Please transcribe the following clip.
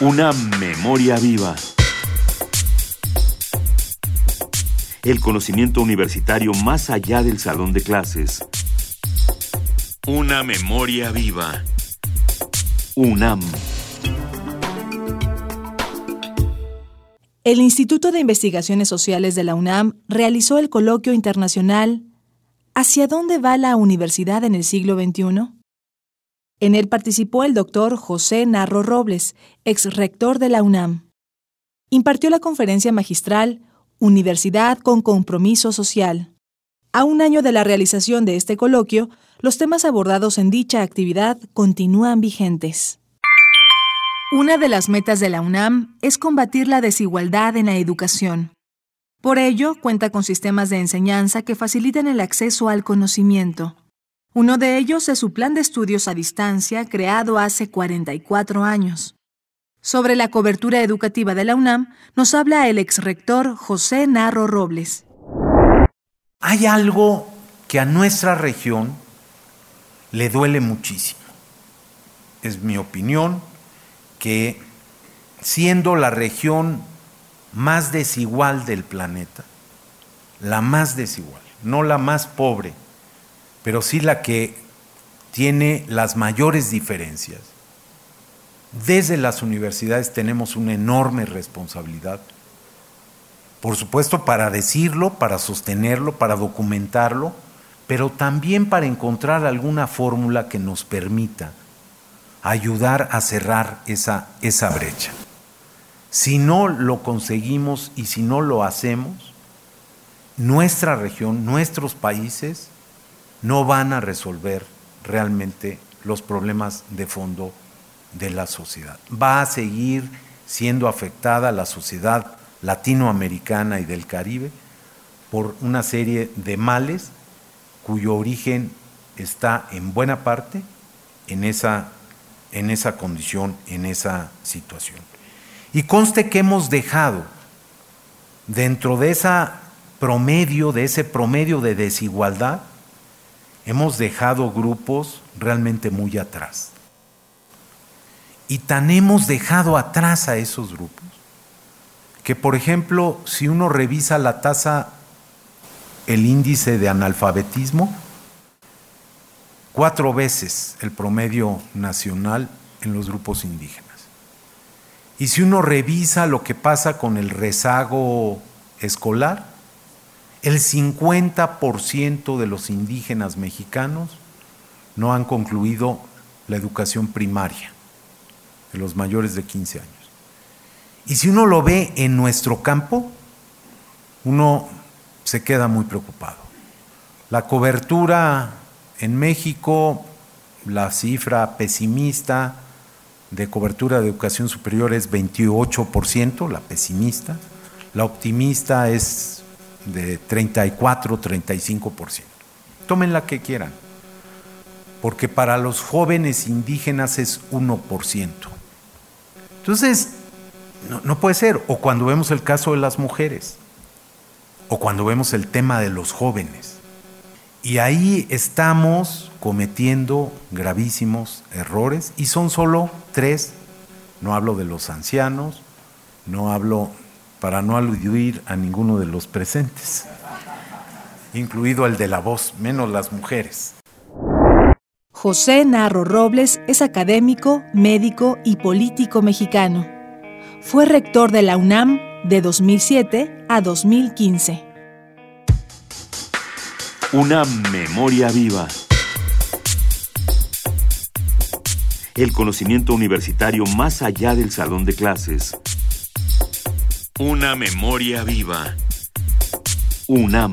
Una memoria viva. El conocimiento universitario más allá del salón de clases. Una memoria viva. UNAM. El Instituto de Investigaciones Sociales de la UNAM realizó el coloquio internacional ¿Hacia dónde va la universidad en el siglo XXI? En él participó el doctor José Narro Robles, ex rector de la UNAM. Impartió la conferencia magistral Universidad con Compromiso Social. A un año de la realización de este coloquio, los temas abordados en dicha actividad continúan vigentes. Una de las metas de la UNAM es combatir la desigualdad en la educación. Por ello, cuenta con sistemas de enseñanza que facilitan el acceso al conocimiento. Uno de ellos es su plan de estudios a distancia creado hace 44 años. Sobre la cobertura educativa de la UNAM nos habla el exrector José Narro Robles. Hay algo que a nuestra región le duele muchísimo. Es mi opinión que siendo la región más desigual del planeta, la más desigual, no la más pobre, pero sí la que tiene las mayores diferencias. Desde las universidades tenemos una enorme responsabilidad, por supuesto para decirlo, para sostenerlo, para documentarlo, pero también para encontrar alguna fórmula que nos permita ayudar a cerrar esa, esa brecha. Si no lo conseguimos y si no lo hacemos, nuestra región, nuestros países, no van a resolver realmente los problemas de fondo de la sociedad. Va a seguir siendo afectada la sociedad latinoamericana y del Caribe por una serie de males cuyo origen está en buena parte en esa, en esa condición, en esa situación. Y conste que hemos dejado dentro de esa promedio, de ese promedio de desigualdad, hemos dejado grupos realmente muy atrás. Y tan hemos dejado atrás a esos grupos que, por ejemplo, si uno revisa la tasa, el índice de analfabetismo, cuatro veces el promedio nacional en los grupos indígenas. Y si uno revisa lo que pasa con el rezago escolar, el 50% de los indígenas mexicanos no han concluido la educación primaria, de los mayores de 15 años. Y si uno lo ve en nuestro campo, uno se queda muy preocupado. La cobertura en México, la cifra pesimista de cobertura de educación superior es 28%, la pesimista, la optimista es de 34, 35%. Tomen la que quieran, porque para los jóvenes indígenas es 1%. Entonces, no, no puede ser. O cuando vemos el caso de las mujeres, o cuando vemos el tema de los jóvenes. Y ahí estamos cometiendo gravísimos errores y son solo tres. No hablo de los ancianos, no hablo para no aludir a ninguno de los presentes, incluido el de la voz, menos las mujeres. José Narro Robles es académico, médico y político mexicano. Fue rector de la UNAM de 2007 a 2015. Una memoria viva. El conocimiento universitario más allá del salón de clases una memoria viva. UNAM.